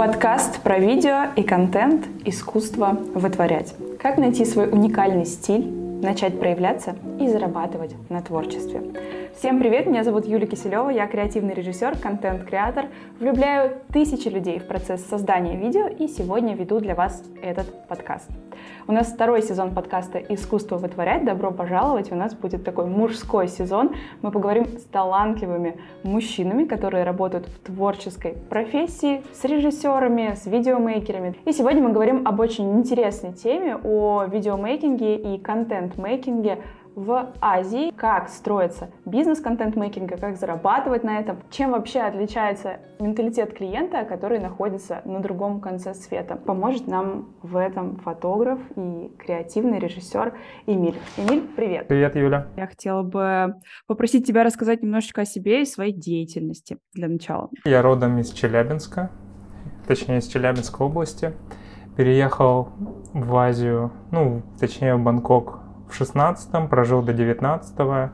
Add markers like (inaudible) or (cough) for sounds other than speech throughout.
Подкаст про видео и контент «Искусство вытворять». Как найти свой уникальный стиль, начать проявляться и зарабатывать на творчестве. Всем привет, меня зовут Юлия Киселева, я креативный режиссер, контент-креатор, влюбляю тысячи людей в процесс создания видео и сегодня веду для вас этот подкаст. У нас второй сезон подкаста «Искусство вытворять». Добро пожаловать! У нас будет такой мужской сезон. Мы поговорим с талантливыми мужчинами, которые работают в творческой профессии, с режиссерами, с видеомейкерами. И сегодня мы говорим об очень интересной теме, о видеомейкинге и контент-мейкинге в Азии, как строится бизнес контент-мейкинга, как зарабатывать на этом, чем вообще отличается менталитет клиента, который находится на другом конце света. Поможет нам в этом фотограф и креативный режиссер Эмиль. Эмиль, привет. Привет, Юля. Я хотела бы попросить тебя рассказать немножечко о себе и своей деятельности для начала. Я родом из Челябинска, точнее из Челябинской области. Переехал в Азию, ну, точнее в Бангкок в 16 прожил до 19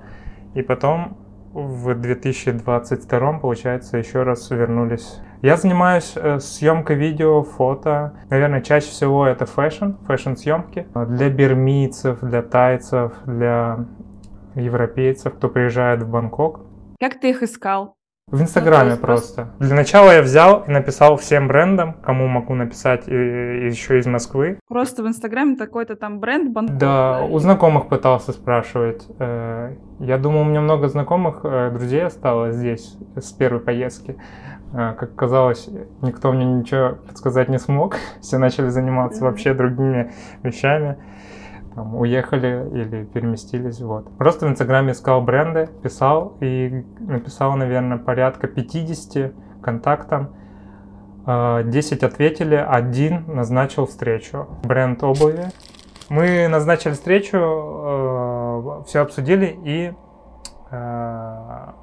и потом в 2022 получается еще раз вернулись. Я занимаюсь э, съемкой видео, фото. Наверное, чаще всего это фэшн, фэшн-съемки. Для бирмийцев, для тайцев, для европейцев, кто приезжает в Бангкок. Как ты их искал? В Инстаграме ну, просто. просто. Для начала я взял и написал всем брендам, кому могу написать, и, и еще из Москвы. Просто в Инстаграме такой-то там бренд Бангкок. Да, у знакомых пытался спрашивать. Э, я думал, у меня много знакомых, э, друзей осталось здесь с первой поездки. Э, как казалось, никто мне ничего подсказать не смог. (laughs) Все начали заниматься вообще другими вещами там, уехали или переместились, вот. Просто в Инстаграме искал бренды, писал и написал, наверное, порядка 50 контактам. 10 а, ответили, один назначил встречу. Бренд обуви. Мы назначили встречу, а, все обсудили и а,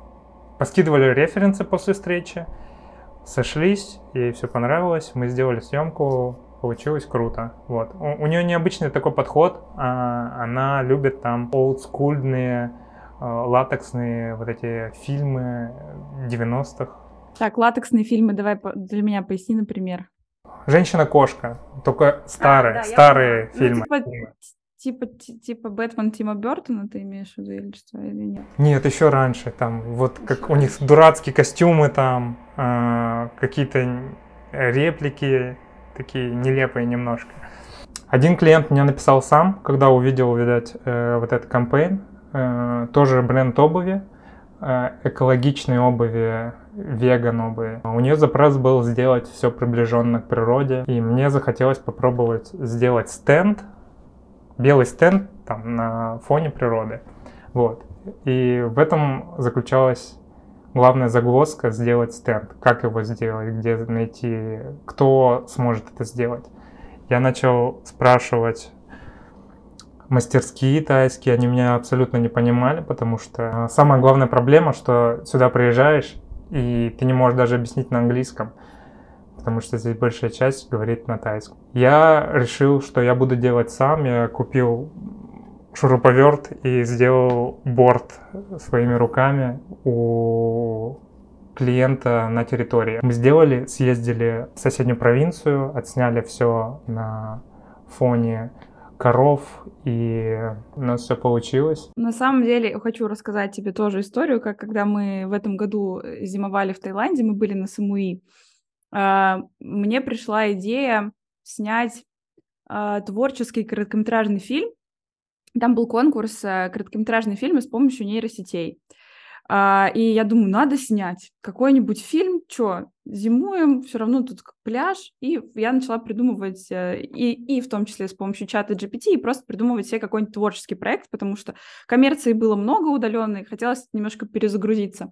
поскидывали референсы после встречи, сошлись, ей все понравилось, мы сделали съемку, получилось круто. Вот. У, у нее необычный такой подход, а, она любит там олдскульные, а, латексные вот эти фильмы 90-х. Так, латексные фильмы, давай для меня поясни, например. Женщина-кошка, только старые, а, да, старые ну, фильмы. Ну, типа, типа, типа Бэтмен Тима Бертона ты имеешь в виду или что, или нет? Нет, еще раньше, там, вот как у них дурацкие костюмы там, э, какие-то реплики такие нелепые немножко. Один клиент мне написал сам, когда увидел, видать, э, вот этот кампейн, э, тоже бренд обуви, э, экологичной обуви, веган обуви. У нее запрос был сделать все приближенно к природе, и мне захотелось попробовать сделать стенд, белый стенд там на фоне природы. Вот. И в этом заключалась главная загвоздка сделать стенд. Как его сделать, где найти, кто сможет это сделать. Я начал спрашивать мастерские тайские, они меня абсолютно не понимали, потому что самая главная проблема, что сюда приезжаешь, и ты не можешь даже объяснить на английском, потому что здесь большая часть говорит на тайском. Я решил, что я буду делать сам, я купил шуруповерт и сделал борт своими руками у клиента на территории. Мы сделали, съездили в соседнюю провинцию, отсняли все на фоне коров, и у нас все получилось. На самом деле, хочу рассказать тебе тоже историю, как когда мы в этом году зимовали в Таиланде, мы были на Самуи, а, мне пришла идея снять а, творческий короткометражный фильм там был конкурс э, короткометражные фильмы с помощью нейросетей. А, и я думаю, надо снять какой-нибудь фильм, что, зимуем, все равно тут пляж, и я начала придумывать, э, и, и в том числе с помощью чата GPT, и просто придумывать себе какой-нибудь творческий проект, потому что коммерции было много удаленной, хотелось немножко перезагрузиться.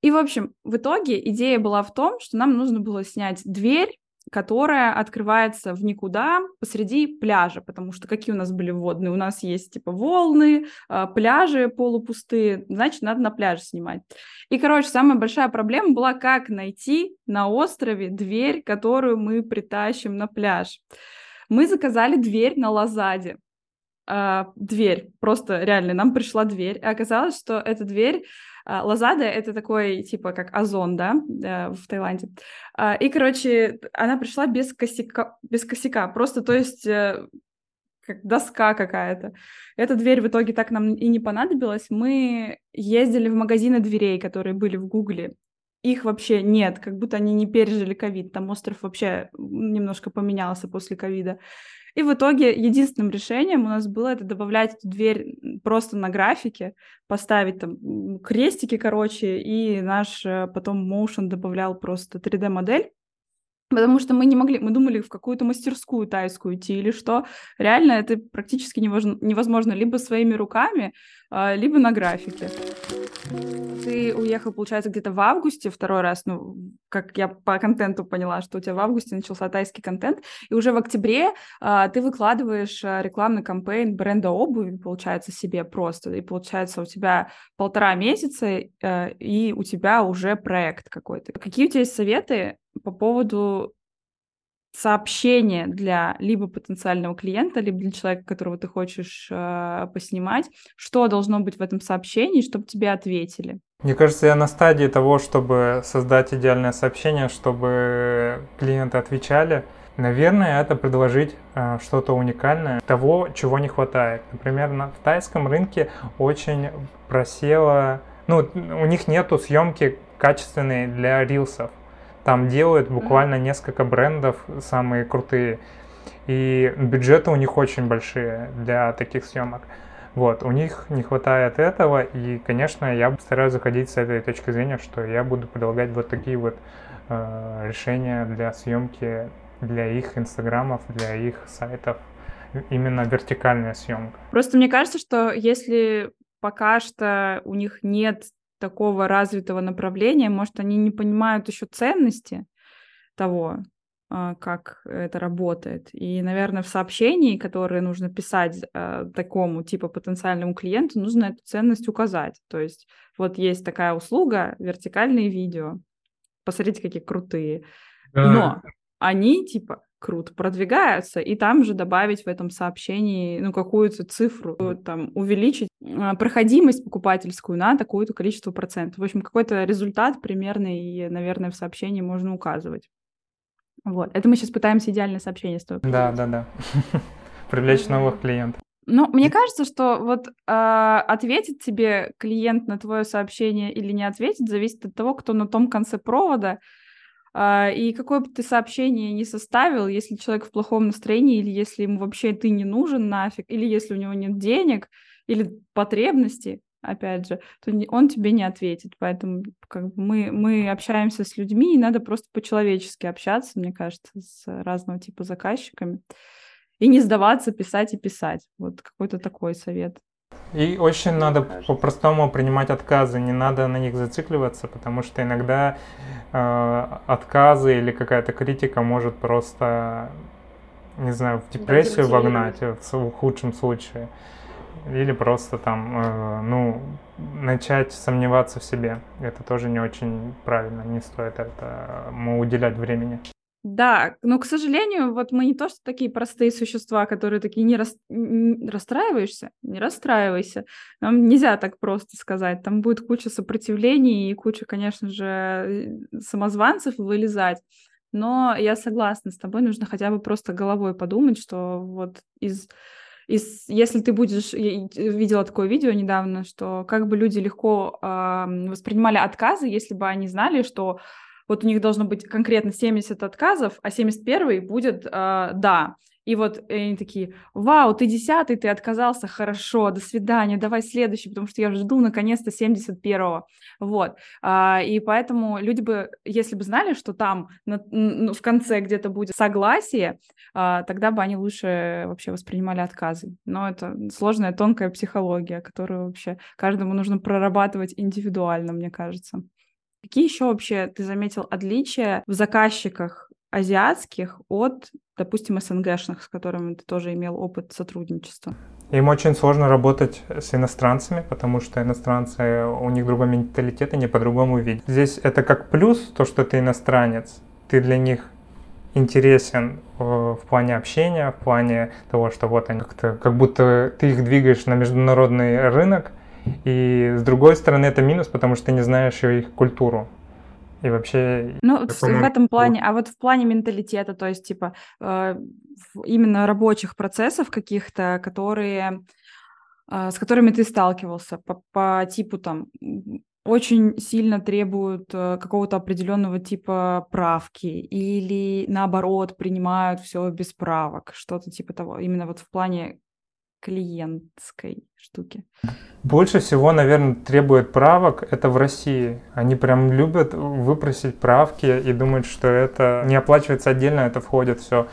И, в общем, в итоге идея была в том, что нам нужно было снять дверь которая открывается в никуда посреди пляжа, потому что какие у нас были водные? У нас есть типа волны, а, пляжи полупустые, значит, надо на пляже снимать. И, короче, самая большая проблема была, как найти на острове дверь, которую мы притащим на пляж. Мы заказали дверь на Лазаде. Uh, дверь, просто реально, нам пришла дверь, и оказалось, что эта дверь Лазада — это такой, типа, как Озон, да, в Таиланде. И, короче, она пришла без косяка, без косяка, просто, то есть, э, как доска какая-то. Эта дверь в итоге так нам и не понадобилась. Мы ездили в магазины дверей, которые были в Гугле. Их вообще нет, как будто они не пережили ковид. Там остров вообще немножко поменялся после ковида. И в итоге единственным решением у нас было это добавлять эту дверь просто на графике, поставить там крестики, короче, и наш э, потом Motion добавлял просто 3D-модель. Потому что мы не могли, мы думали в какую-то мастерскую тайскую идти или что. Реально это практически невозможно, невозможно либо своими руками, а, либо на графике. Ты уехал, получается, где-то в августе второй раз, ну, как я по контенту поняла, что у тебя в августе начался тайский контент, и уже в октябре а, ты выкладываешь а, рекламный кампейн бренда обуви, получается, себе просто, и получается у тебя полтора месяца, а, и у тебя уже проект какой-то. Какие у тебя есть советы по поводу сообщение для либо потенциального клиента, либо для человека, которого ты хочешь э, поснимать, что должно быть в этом сообщении, чтобы тебе ответили? Мне кажется, я на стадии того, чтобы создать идеальное сообщение, чтобы клиенты отвечали. Наверное, это предложить э, что-то уникальное, того, чего не хватает. Например, на, в тайском рынке очень просело, ну, у них нету съемки качественной для рилсов. Там делают буквально несколько брендов, самые крутые. И бюджеты у них очень большие для таких съемок. Вот, у них не хватает этого, и, конечно, я стараюсь заходить с этой точки зрения, что я буду предлагать вот такие вот э, решения для съемки, для их инстаграмов, для их сайтов, именно вертикальная съемка. Просто мне кажется, что если пока что у них нет такого развитого направления, может, они не понимают еще ценности того, а, как это работает. И, наверное, в сообщении, которое нужно писать э, такому типа потенциальному клиенту, нужно эту ценность указать. То есть вот есть такая услуга, вертикальные видео. Посмотрите, какие крутые. Но они типа круто продвигаются, и там же добавить в этом сообщении, ну, какую-то цифру, там, увеличить а, проходимость покупательскую на такое-то количество процентов. В общем, какой-то результат примерный, и, наверное, в сообщении можно указывать. Вот. Это мы сейчас пытаемся идеальное сообщение строить. Да, да, да. (laughs) Привлечь новых клиентов. Ну, мне кажется, что вот э, ответит тебе клиент на твое сообщение или не ответит, зависит от того, кто на том конце провода, и какое бы ты сообщение не составил, если человек в плохом настроении, или если ему вообще ты не нужен нафиг, или если у него нет денег, или потребности, опять же, то он тебе не ответит. Поэтому как бы мы, мы общаемся с людьми, и надо просто по-человечески общаться, мне кажется, с разного типа заказчиками. И не сдаваться, писать и писать. Вот какой-то такой совет. И очень надо по-простому принимать отказы, не надо на них зацикливаться, потому что иногда э, отказы или какая-то критика может просто, не знаю, в депрессию вогнать в, в худшем случае. Или просто там, э, ну, начать сомневаться в себе. Это тоже не очень правильно, не стоит это ему уделять времени. Да, но, к сожалению, вот мы не то, что такие простые существа, которые такие не, рас... не расстраиваешься, не расстраивайся. Нам нельзя так просто сказать. Там будет куча сопротивлений и куча, конечно же, самозванцев вылезать. Но я согласна с тобой, нужно хотя бы просто головой подумать, что вот из из, если ты будешь, я видела такое видео недавно, что как бы люди легко э, воспринимали отказы, если бы они знали, что вот у них должно быть конкретно 70 отказов, а 71 будет э, «да». И вот они такие, вау, ты десятый, ты отказался, хорошо, до свидания, давай следующий, потому что я жду наконец-то 71-го. Вот. А, и поэтому люди бы, если бы знали, что там на, ну, в конце где-то будет согласие, а, тогда бы они лучше вообще воспринимали отказы. Но это сложная, тонкая психология, которую вообще каждому нужно прорабатывать индивидуально, мне кажется. Какие еще вообще ты заметил отличия в заказчиках азиатских от, допустим, СНГшных, с которыми ты тоже имел опыт сотрудничества? Им очень сложно работать с иностранцами, потому что иностранцы, у них другой менталитет, они по-другому видят. Здесь это как плюс, то, что ты иностранец, ты для них интересен э, в плане общения, в плане того, что вот они как-то, как будто ты их двигаешь на международный рынок, И с другой стороны, это минус, потому что ты не знаешь их культуру. И вообще... Ну, в, в этом плане, а вот в плане менталитета, то есть, типа, э, именно рабочих процессов каких-то, которые, э, с которыми ты сталкивался по, по типу там очень сильно требуют э, какого-то определенного типа правки или наоборот принимают все без правок, что-то типа того, именно вот в плане клиентской штуки. Больше всего, наверное, требует правок это в России. Они прям любят выпросить правки и думают, что это не оплачивается отдельно, это входит все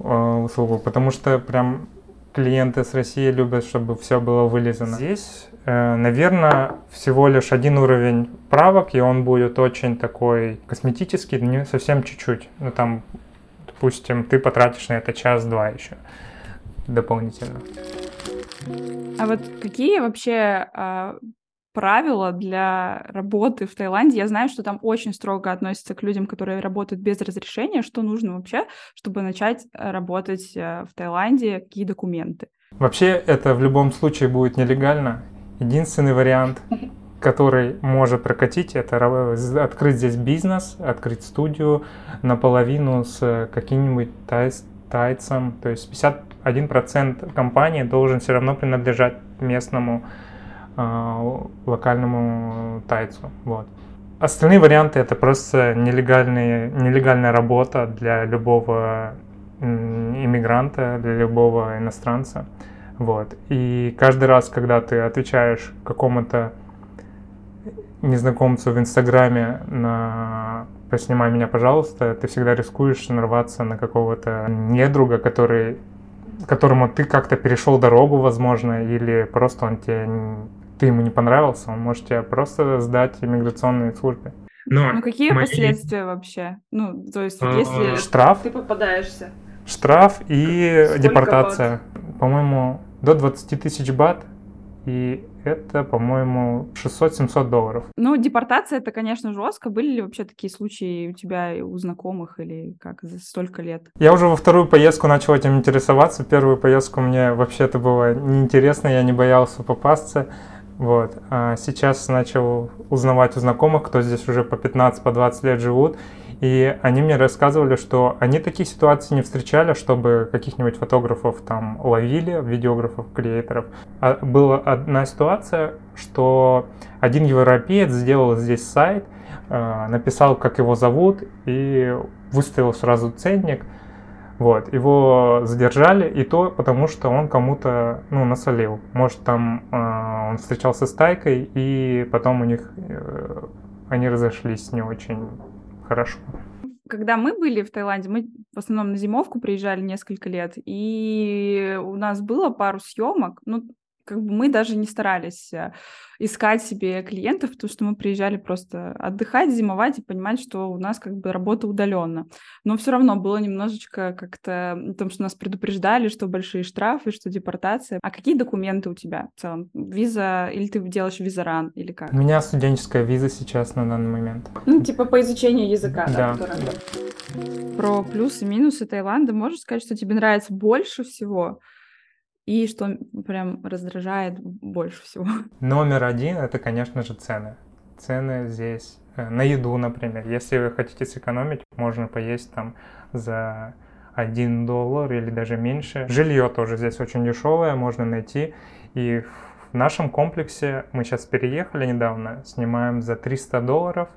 э, в услугу, потому что прям клиенты с России любят, чтобы все было вылезано. Здесь, э, наверное, всего лишь один уровень правок, и он будет очень такой косметический, не совсем чуть-чуть. Ну там, допустим, ты потратишь на это час-два еще дополнительно. А вот какие вообще а, правила для работы в Таиланде. Я знаю, что там очень строго относятся к людям, которые работают без разрешения. Что нужно вообще, чтобы начать э, работать э, в Таиланде? Какие документы? Вообще это в любом случае будет нелегально. Единственный вариант, который может прокатить, это открыть здесь бизнес, открыть студию наполовину с каким-нибудь тайс, тайцем. То есть 51% компании должен все равно принадлежать местному Э, локальному тайцу. Вот. Остальные варианты это просто нелегальные, нелегальная работа для любого иммигранта, для любого иностранца. Вот. И каждый раз, когда ты отвечаешь какому-то незнакомцу в Инстаграме на «поснимай меня, пожалуйста», ты всегда рискуешь нарваться на какого-то недруга, который которому ты как-то перешел дорогу, возможно, или просто он тебе ты ему не понравился, он может тебя просто сдать иммиграционной службе. Но ну какие мои... последствия вообще? Ну, то есть, а, если штраф, ты попадаешься. Штраф и Сколько депортация. Бат? По-моему, до 20 тысяч бат. И это, по-моему, 600-700 долларов. Ну, депортация это, конечно, жестко. Были ли вообще такие случаи у тебя, у знакомых или как за столько лет? Я уже во вторую поездку начал этим интересоваться. Первую поездку мне вообще это было неинтересно, я не боялся попасться. Вот. А сейчас начал узнавать у знакомых, кто здесь уже по 15-20 по лет живут, и они мне рассказывали, что они такие ситуации не встречали, чтобы каких-нибудь фотографов там ловили, видеографов, креаторов. А была одна ситуация, что один европеец сделал здесь сайт, а, написал, как его зовут, и выставил сразу ценник – вот, его задержали, и то потому, что он кому-то, ну, насолил. Может, там э, он встречался с Тайкой, и потом у них, э, они разошлись не очень хорошо. Когда мы были в Таиланде, мы в основном на зимовку приезжали несколько лет, и у нас было пару съемок, ну, как бы мы даже не старались э, искать себе клиентов, потому что мы приезжали просто отдыхать, зимовать и понимать, что у нас как бы работа удаленно. Но все равно было немножечко как-то, потому что нас предупреждали, что большие штрафы, что депортация. А какие документы у тебя в целом? Виза или ты делаешь визаран или как? У меня студенческая виза сейчас на данный момент. Ну, типа по изучению языка, да. да, да. Про плюсы и минусы Таиланда можешь сказать, что тебе нравится больше всего? И что прям раздражает больше всего? (laughs) Номер один — это, конечно же, цены. Цены здесь э, на еду, например. Если вы хотите сэкономить, можно поесть там за 1 доллар или даже меньше. Жилье тоже здесь очень дешевое, можно найти. И в нашем комплексе мы сейчас переехали недавно, снимаем за 300 долларов.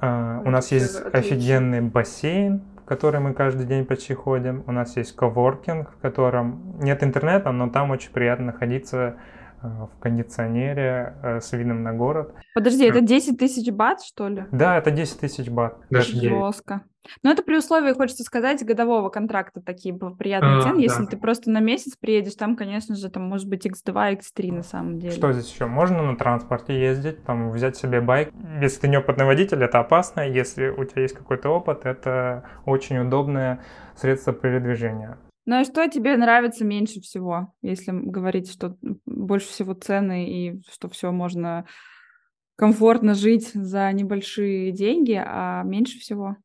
Uh, у нас есть отлично. офигенный бассейн, в который мы каждый день почти ходим. У нас есть коворкинг, в котором нет интернета, но там очень приятно находиться в кондиционере э, с видом на город. Подожди, это 10 тысяч бат, что ли? Да, это 10 тысяч бат. Даже Жестко. Но это при условии, хочется сказать, годового контракта такие приятные а, цены. Если да. ты просто на месяц приедешь, там, конечно же, там может быть X2, X3 на самом деле. Что здесь еще? Можно на транспорте ездить, там взять себе байк. Если ты неопытный водитель, это опасно. Если у тебя есть какой-то опыт, это очень удобное средство передвижения. Ну и что тебе нравится меньше всего, если говорить, что больше всего цены и что все можно комфортно жить за небольшие деньги, а меньше всего?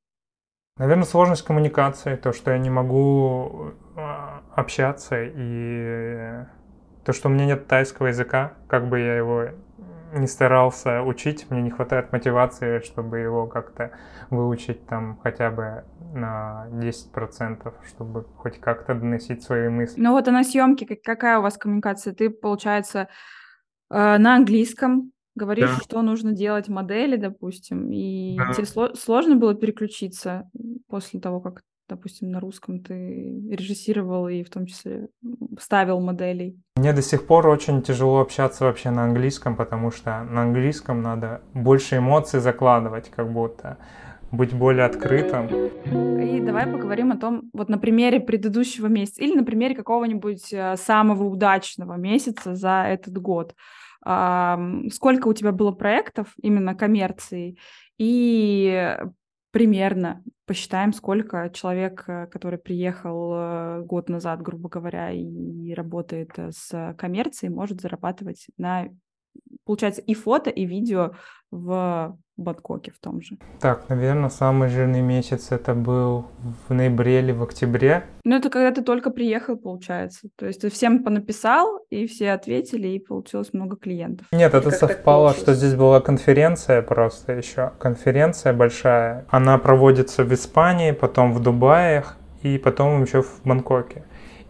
Наверное, сложность коммуникации, то, что я не могу а, общаться и... То, что у меня нет тайского языка, как бы я его не старался учить, мне не хватает мотивации, чтобы его как-то выучить там хотя бы на 10%, чтобы хоть как-то доносить свои мысли. Ну вот а на съемке какая у вас коммуникация? Ты, получается, э, на английском говоришь, да. что нужно делать модели, допустим, и да. тебе сложно было переключиться после того, как допустим, на русском ты режиссировал и в том числе ставил моделей? Мне до сих пор очень тяжело общаться вообще на английском, потому что на английском надо больше эмоций закладывать, как будто быть более открытым. И давай поговорим о том, вот на примере предыдущего месяца или на примере какого-нибудь э, самого удачного месяца за этот год. Сколько у тебя было проектов именно коммерции и примерно посчитаем, сколько человек, э, который приехал э, год назад, грубо говоря, и работает э, с коммерцией, может зарабатывать на, получается, и фото, и видео в Бангкоке в том же. Так, наверное, самый жирный месяц это был в ноябре или в октябре. Ну, это когда ты только приехал, получается. То есть ты всем понаписал, и все ответили, и получилось много клиентов. Нет, это совпало, что здесь была конференция просто еще. Конференция большая. Она проводится в Испании, потом в Дубае, и потом еще в Бангкоке.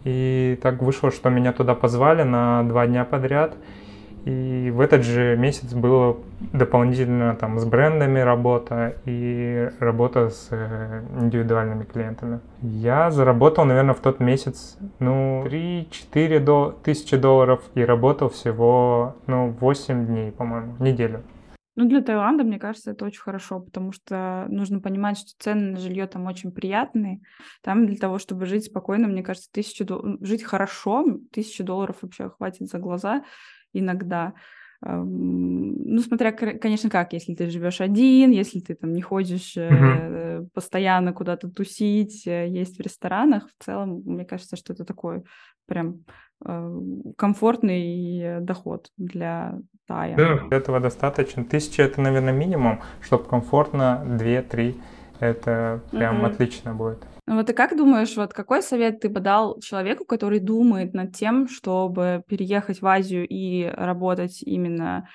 И так вышло, что меня туда позвали на два дня подряд. И в этот же месяц было дополнительно там с брендами работа и работа с э, индивидуальными клиентами. Я заработал, наверное, в тот месяц, ну, 3-4 до, тысячи долларов и работал всего, ну, 8 дней, по-моему, неделю. Ну, для Таиланда, мне кажется, это очень хорошо, потому что нужно понимать, что цены на жилье там очень приятные. Там для того, чтобы жить спокойно, мне кажется, тысячу дол... жить хорошо, тысячу долларов вообще хватит за глаза иногда. Ну, смотря, конечно, как, если ты живешь один, если ты там не ходишь uh-huh. постоянно куда-то тусить, э, есть в ресторанах, в целом, мне кажется, что это такой прям комфортный доход для Тая. Да, этого достаточно. Тысяча это, наверное, минимум, чтобы комфортно, две-три, это прям uh-huh. отлично будет. Вот и как думаешь, вот какой совет ты бы дал человеку, который думает над тем, чтобы переехать в Азию и работать именно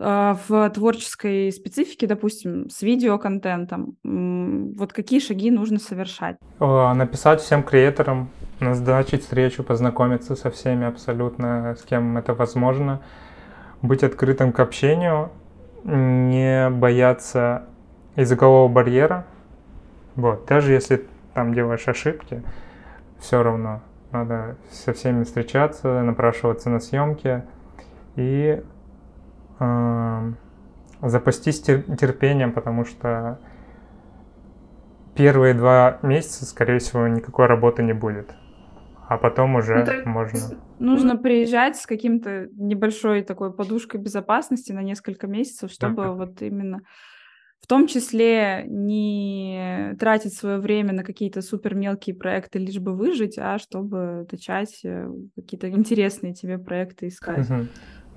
э, в творческой специфике, допустим, с видеоконтентом? Вот какие шаги нужно совершать? Написать всем креаторам, назначить встречу, познакомиться со всеми абсолютно, с кем это возможно, быть открытым к общению, не бояться языкового барьера. Вот, даже если там делаешь ошибки, все равно надо со всеми встречаться, напрашиваться на съемки и э, запастись терпением, потому что первые два месяца, скорее всего, никакой работы не будет. А потом уже ну, можно. Нужно приезжать с каким-то небольшой такой подушкой безопасности на несколько месяцев, чтобы да. вот именно в том числе не тратить свое время на какие-то супер мелкие проекты, лишь бы выжить, а чтобы начать э, какие-то интересные тебе проекты искать. Угу.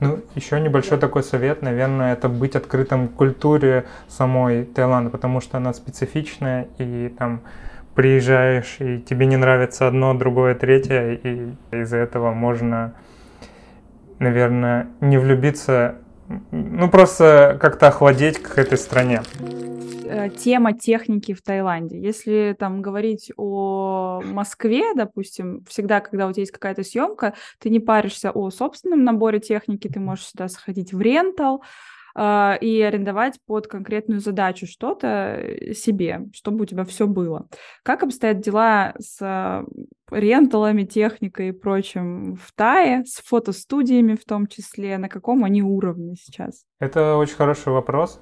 Ну, еще небольшой такой совет, наверное, это быть открытым к культуре самой Таиланда, потому что она специфичная, и там приезжаешь, и тебе не нравится одно, другое, третье, и из-за этого можно, наверное, не влюбиться ну, просто как-то охладеть к этой стране. Э, тема техники в Таиланде. Если там говорить о Москве, допустим, всегда, когда у тебя есть какая-то съемка, ты не паришься о собственном наборе техники, ты можешь сюда сходить в рентал, а, и арендовать под конкретную задачу что-то э, себе, чтобы у тебя все было. Как обстоят дела с ренталами, техникой и прочим в Тае, с фотостудиями в том числе, на каком они уровне сейчас? Это очень хороший вопрос.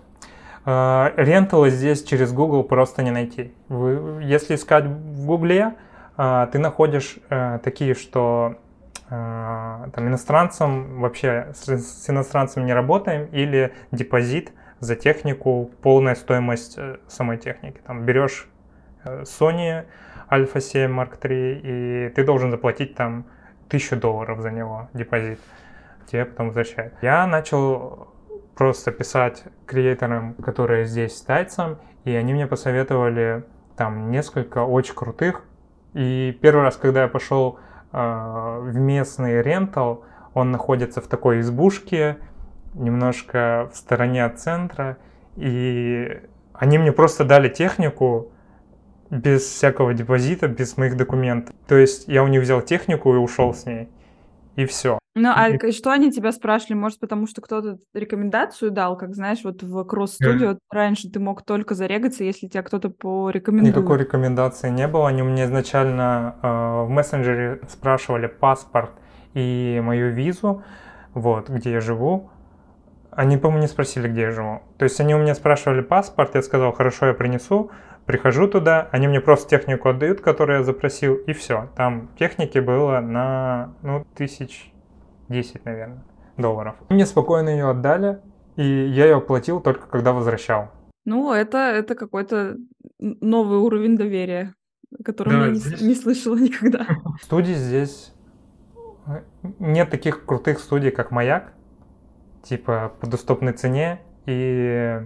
А, ренталы здесь через Google просто не найти. Вы, если искать в Гугле, а, ты находишь э, такие, что а, там, иностранцам вообще с, с иностранцами не работаем или депозит за технику, полная стоимость э, самой техники. Там берешь э, Sony Alpha 7 Mark III и ты должен заплатить там тысячу долларов за него депозит. Тебе потом возвращают. Я начал просто писать креаторам, которые здесь тайцам, и они мне посоветовали там несколько очень крутых. И первый раз, когда я пошел в местный рентал, Он находится в такой избушке, немножко в стороне от центра, и они мне просто дали технику без всякого депозита, без моих документов. То есть я у них взял технику и ушел с ней, и все. Ну, а и... что они тебя спрашивали? Может, потому что кто-то рекомендацию дал, как знаешь, вот в кросс-студио yeah. раньше ты мог только зарегаться, если тебя кто-то порекомендует. Никакой рекомендации не было. Они у меня изначально э, в мессенджере спрашивали паспорт и мою визу, вот, где я живу. Они, по-моему, не спросили, где я живу. То есть они у меня спрашивали паспорт, я сказал, хорошо, я принесу. Прихожу туда, они мне просто технику отдают, которую я запросил, и все. Там техники было на, ну, тысяч 10, наверное, долларов. Мне спокойно ее отдали, и я ее оплатил только когда возвращал. Ну, это, это какой-то новый уровень доверия, о котором да, я здесь... не, не слышала никогда. (laughs) Студий здесь нет таких крутых студий, как Маяк, типа по доступной цене и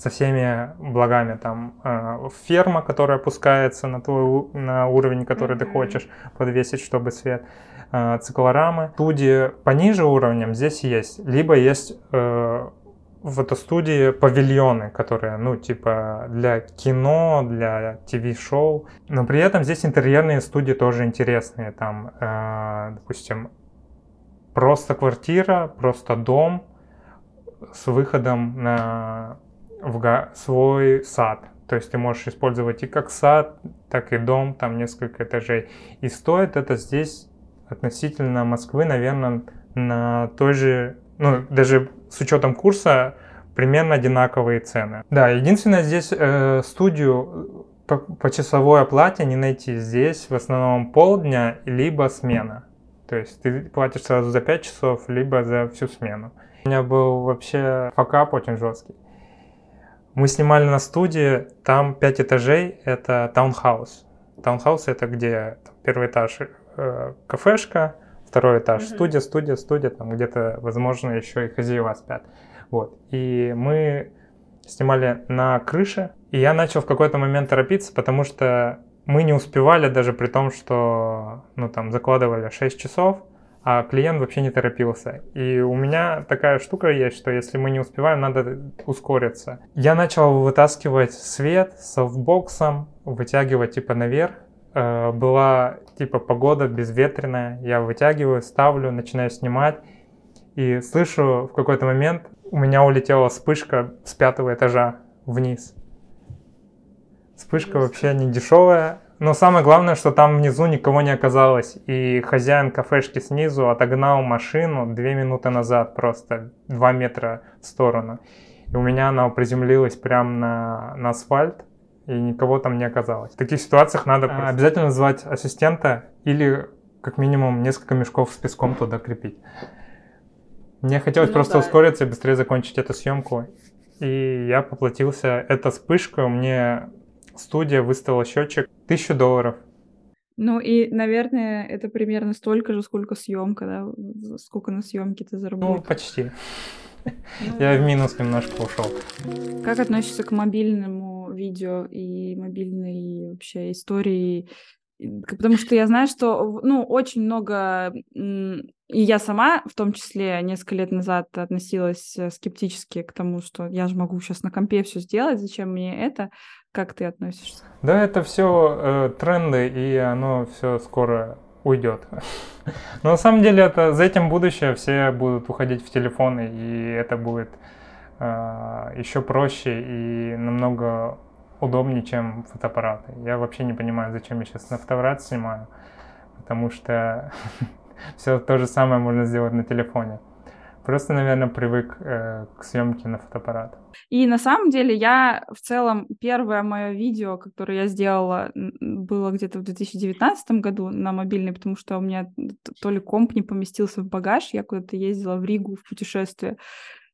со всеми благами там э, ферма, которая опускается на твой на уровень, который mm-hmm. ты хочешь подвесить, чтобы свет э, циклорамы. Студии пониже уровнем здесь есть, либо есть э, в этой студии павильоны, которые, ну, типа для кино, для ТВ-шоу. Но при этом здесь интерьерные студии тоже интересные. Там, э, допустим, просто квартира, просто дом с выходом на в свой сад. То есть ты можешь использовать и как сад, так и дом, там несколько этажей. И стоит это здесь относительно Москвы, наверное, на той же, ну, даже с учетом курса, примерно одинаковые цены. Да, единственное, здесь э, студию по, по часовой оплате не найти. Здесь в основном полдня, либо смена. То есть ты платишь сразу за 5 часов, либо за всю смену. У меня был вообще факап очень жесткий. Мы снимали на студии, там 5 этажей, это таунхаус. Таунхаус это где первый этаж э, кафешка, второй этаж mm-hmm. студия, студия, студия, там где-то, возможно, еще и хозяева спят. Вот. И мы снимали на крыше, и я начал в какой-то момент торопиться, потому что мы не успевали даже при том, что ну, там закладывали 6 часов, а клиент вообще не торопился. И у меня такая штука есть, что если мы не успеваем, надо ускориться. Я начал вытаскивать свет софтбоксом, вытягивать типа наверх, Э, была типа погода безветренная, я вытягиваю, ставлю, начинаю снимать, и слышу в какой-то момент у меня улетела вспышка с пятого этажа вниз. Вспышка вообще не дешевая, но самое главное, что там внизу никого не оказалось, и хозяин кафешки снизу отогнал машину две минуты назад, просто два метра в сторону. И у меня она приземлилась прямо на, на асфальт, и никого там не оказалось. В таких ситуациях надо а, обязательно звать ассистента или как минимум несколько мешков с песком туда крепить. Мне хотелось ну, просто да. ускориться и быстрее закончить эту съемку. И я поплатился. Эта вспышка мне студия выставила счетчик тысячу долларов. Ну и, наверное, это примерно столько же, сколько съемка, да? Сколько на съемке ты заработал? Ну, почти. Я в минус немножко ушел. Как относишься к мобильному видео и мобильной вообще истории? Потому что я знаю, что ну, очень много, и я сама в том числе несколько лет назад относилась э, скептически к тому, что я же могу сейчас на компе все сделать, зачем мне это? Как ты относишься? Да, это все э, тренды, и оно все скоро уйдет. (laughs) Но на самом деле это за этим будущее все будут уходить в телефоны, и это будет э, еще проще и намного удобнее, чем фотоаппараты. Я вообще не понимаю, зачем я сейчас на фотоаппарат снимаю, потому что (laughs) все то же самое можно сделать на телефоне. Просто, наверное, привык э, к съемке на фотоаппарат. И на самом деле я в целом первое мое видео, которое я сделала, было где-то в 2019 году на мобильный, потому что у меня то ли комп не поместился в багаж, я куда-то ездила в Ригу в путешествие.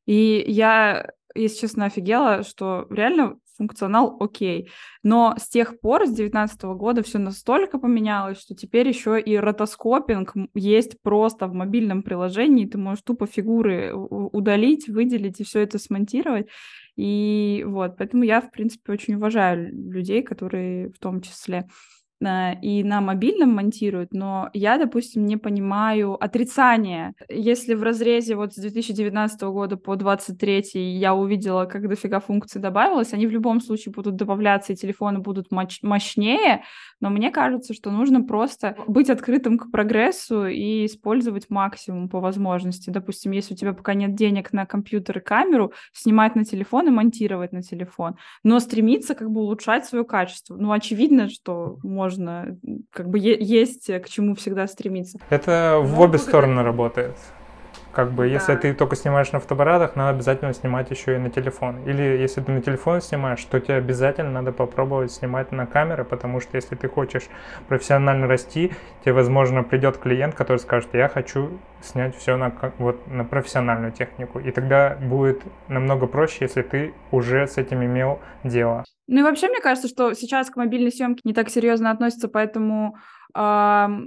И я, если честно, офигела, что реально функционал окей. Но с тех пор, с 2019 года, все настолько поменялось, что теперь еще и ротоскопинг есть просто в мобильном приложении. Ты можешь тупо фигуры удалить, выделить и все это смонтировать. И вот, поэтому я, в принципе, очень уважаю людей, которые в том числе и на мобильном монтируют, но я, допустим, не понимаю отрицания. Если в разрезе вот с 2019 года по 2023 я увидела, как дофига функций добавилось, они в любом случае будут добавляться, и телефоны будут мощнее, но мне кажется, что нужно просто быть открытым к прогрессу и использовать максимум по возможности. Допустим, если у тебя пока нет денег на компьютер и камеру, снимать на телефон и монтировать на телефон, но стремиться как бы улучшать свое качество. Ну, очевидно, что можно, как бы есть к чему всегда стремиться. Это в обе стороны работает. Как бы, да. если ты только снимаешь на фотоаппаратах, надо обязательно снимать еще и на телефон. Или если ты на телефон снимаешь, то тебе обязательно надо попробовать снимать на камеры, потому что если ты хочешь профессионально расти, тебе, возможно, придет клиент, который скажет, я хочу снять все на, вот, на профессиональную технику. И тогда будет намного проще, если ты уже с этим имел дело. Ну и вообще, мне кажется, что сейчас к мобильной съемке не так серьезно относятся, поэтому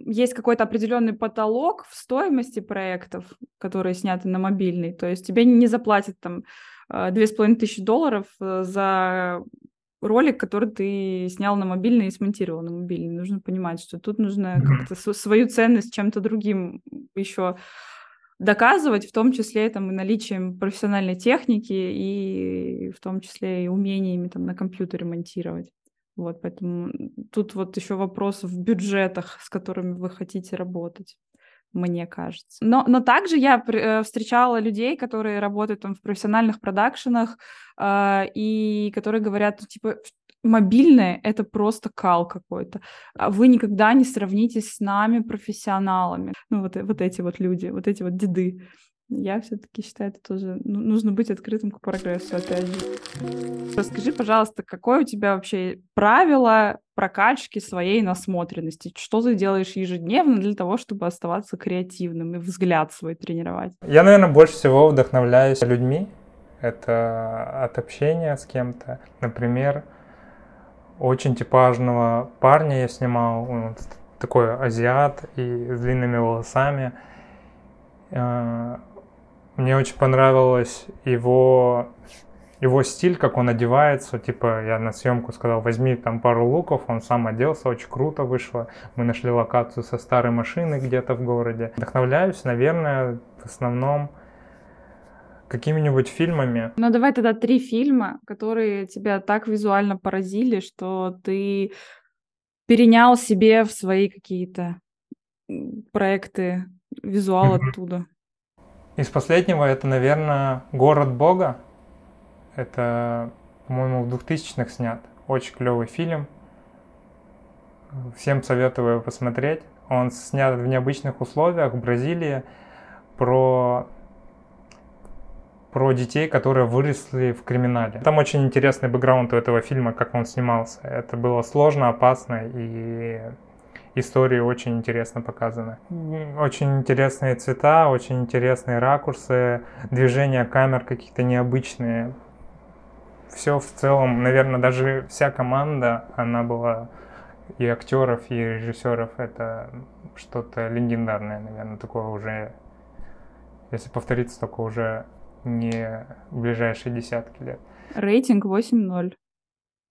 есть какой-то определенный потолок в стоимости проектов, которые сняты на мобильный. То есть тебе не заплатят там а, две с половиной тысячи долларов э, за ролик, который ты снял на мобильный и смонтировал на мобильный. Нужно понимать, что тут нужно как-то свою ценность чем-то другим еще доказывать, в том числе там, и наличием профессиональной техники, и в том числе и умениями там, на компьютере монтировать. Вот, поэтому тут вот еще вопрос в бюджетах, с которыми вы хотите работать мне кажется. Но, но также я э, встречала людей, которые работают там в профессиональных продакшенах э, и которые говорят, типа, мобильное — это просто кал какой-то. А вы никогда не сравнитесь с нами, профессионалами. Ну, вот, вот эти вот люди, вот эти вот деды. Я все-таки считаю, это тоже ну, нужно быть открытым к прогрессу, опять же. Расскажи, пожалуйста, какое у тебя вообще правило прокачки своей насмотренности? Что ты делаешь ежедневно для того, чтобы оставаться креативным и взгляд свой тренировать? Я, наверное, больше всего вдохновляюсь людьми. Это от общения с кем-то. Например, очень типажного парня я снимал, он такой азиат и с длинными волосами э, мне очень понравилось его, его стиль, как он одевается. Типа, я на съемку сказал, возьми там пару луков, он сам оделся, очень круто вышло. Мы нашли локацию со старой машиной где-то в городе. Вдохновляюсь, наверное, в основном какими-нибудь фильмами. Ну, давай тогда три фильма, которые тебя так визуально поразили, что ты перенял себе в свои какие-то проекты визуал оттуда. Из последнего это, наверное, «Город Бога». Это, по-моему, в 2000-х снят. Очень клевый фильм. Всем советую его посмотреть. Он снят в необычных условиях в Бразилии про про детей, которые выросли в криминале. Там очень интересный бэкграунд у этого фильма, как он снимался. Это было сложно, опасно и истории очень интересно показаны. Очень интересные цвета, очень интересные ракурсы, движения камер какие-то необычные. Все в целом, наверное, даже вся команда, она была и актеров, и режиссеров, это что-то легендарное, наверное, такое уже, если повториться, только уже не в ближайшие десятки лет. Рейтинг 8.0.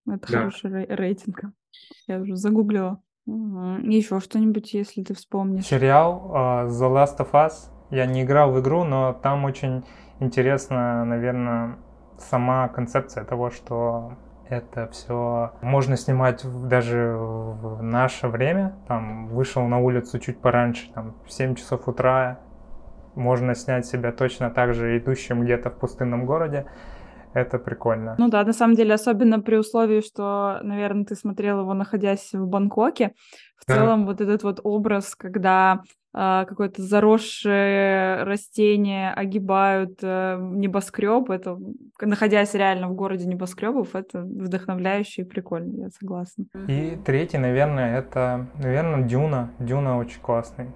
Это да. хороший рейтинг. Я уже загуглила. Угу. Еще что-нибудь, если ты вспомнишь. Сериал uh, The Last of Us. Я не играл в игру, но там очень интересно, наверное, сама концепция того, что это все можно снимать даже в наше время. Там вышел на улицу чуть пораньше, там в 7 часов утра. Можно снять себя точно так же идущим где-то в пустынном городе это прикольно. Ну да, на самом деле, особенно при условии, что, наверное, ты смотрел его, находясь в Бангкоке. В да. целом, вот этот вот образ, когда э, какое-то заросшее растение огибают э, небоскреб, это, находясь реально в городе небоскребов, это вдохновляюще и прикольно, я согласна. И третий, наверное, это, наверное, Дюна. Дюна очень классный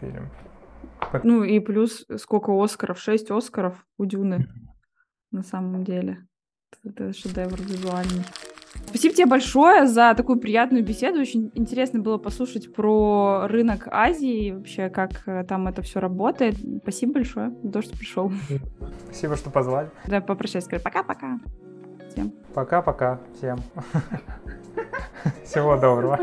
фильм. Ну и плюс сколько Оскаров? Шесть Оскаров у Дюны на самом деле. Это шедевр визуальный. Спасибо тебе большое за такую приятную беседу. Очень интересно было послушать про рынок Азии и вообще, как э, там это все работает. Спасибо большое за то, что пришел. Спасибо, что позвали. Да, попрощайся, скажи пока-пока. Всем. Пока-пока всем. Всего доброго.